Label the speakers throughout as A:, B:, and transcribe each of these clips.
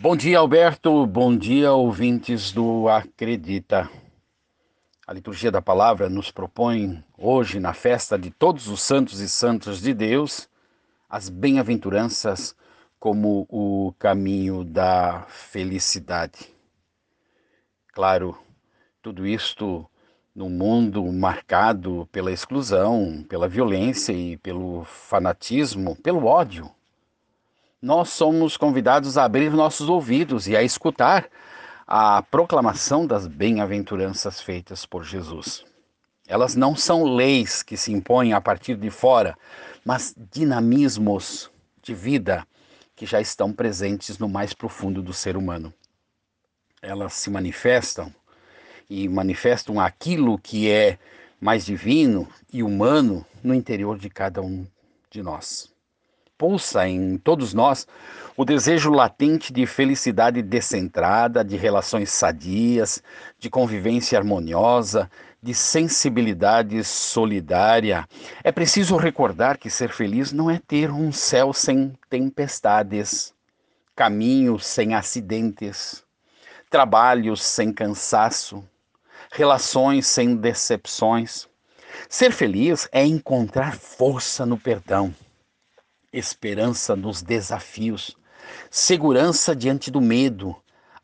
A: Bom dia, Alberto. Bom dia, ouvintes do Acredita. A liturgia da palavra nos propõe hoje, na festa de todos os santos e santas de Deus, as bem-aventuranças como o caminho da felicidade. Claro, tudo isto num mundo marcado pela exclusão, pela violência e pelo fanatismo, pelo ódio nós somos convidados a abrir nossos ouvidos e a escutar a proclamação das bem-aventuranças feitas por Jesus. Elas não são leis que se impõem a partir de fora, mas dinamismos de vida que já estão presentes no mais profundo do ser humano. Elas se manifestam e manifestam aquilo que é mais divino e humano no interior de cada um de nós pulsa em todos nós o desejo latente de felicidade descentrada, de relações sadias, de convivência harmoniosa, de sensibilidade solidária. É preciso recordar que ser feliz não é ter um céu sem tempestades, caminhos sem acidentes, trabalhos sem cansaço, relações sem decepções. Ser feliz é encontrar força no perdão esperança nos desafios, segurança diante do medo,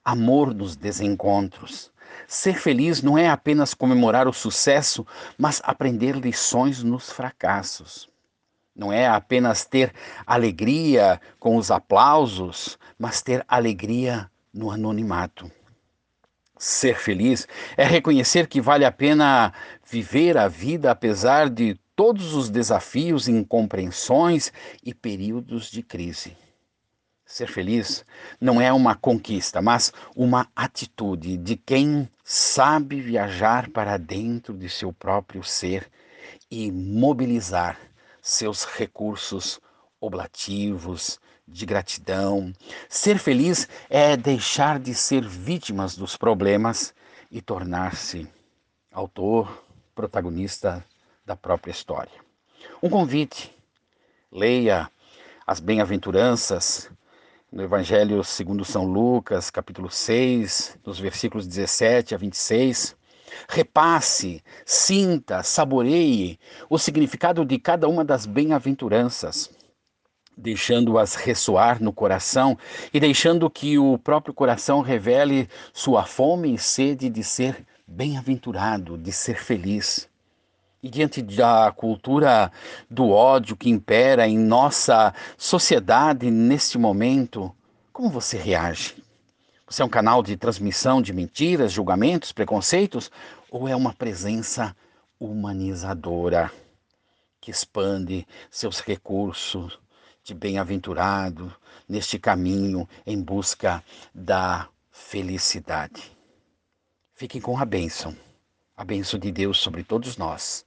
A: amor nos desencontros. Ser feliz não é apenas comemorar o sucesso, mas aprender lições nos fracassos. Não é apenas ter alegria com os aplausos, mas ter alegria no anonimato. Ser feliz é reconhecer que vale a pena viver a vida apesar de todos os desafios, incompreensões e períodos de crise. Ser feliz não é uma conquista, mas uma atitude de quem sabe viajar para dentro de seu próprio ser e mobilizar seus recursos oblativos de gratidão. Ser feliz é deixar de ser vítimas dos problemas e tornar-se autor, protagonista da própria história. Um convite: leia as bem-aventuranças no Evangelho segundo São Lucas, capítulo 6, dos versículos 17 a 26. Repasse, sinta, saboreie o significado de cada uma das bem-aventuranças, deixando-as ressoar no coração e deixando que o próprio coração revele sua fome e sede de ser bem-aventurado, de ser feliz. E diante da cultura do ódio que impera em nossa sociedade neste momento, como você reage? Você é um canal de transmissão de mentiras, julgamentos, preconceitos? Ou é uma presença humanizadora que expande seus recursos de bem-aventurado neste caminho em busca da felicidade? Fiquem com a bênção, a bênção de Deus sobre todos nós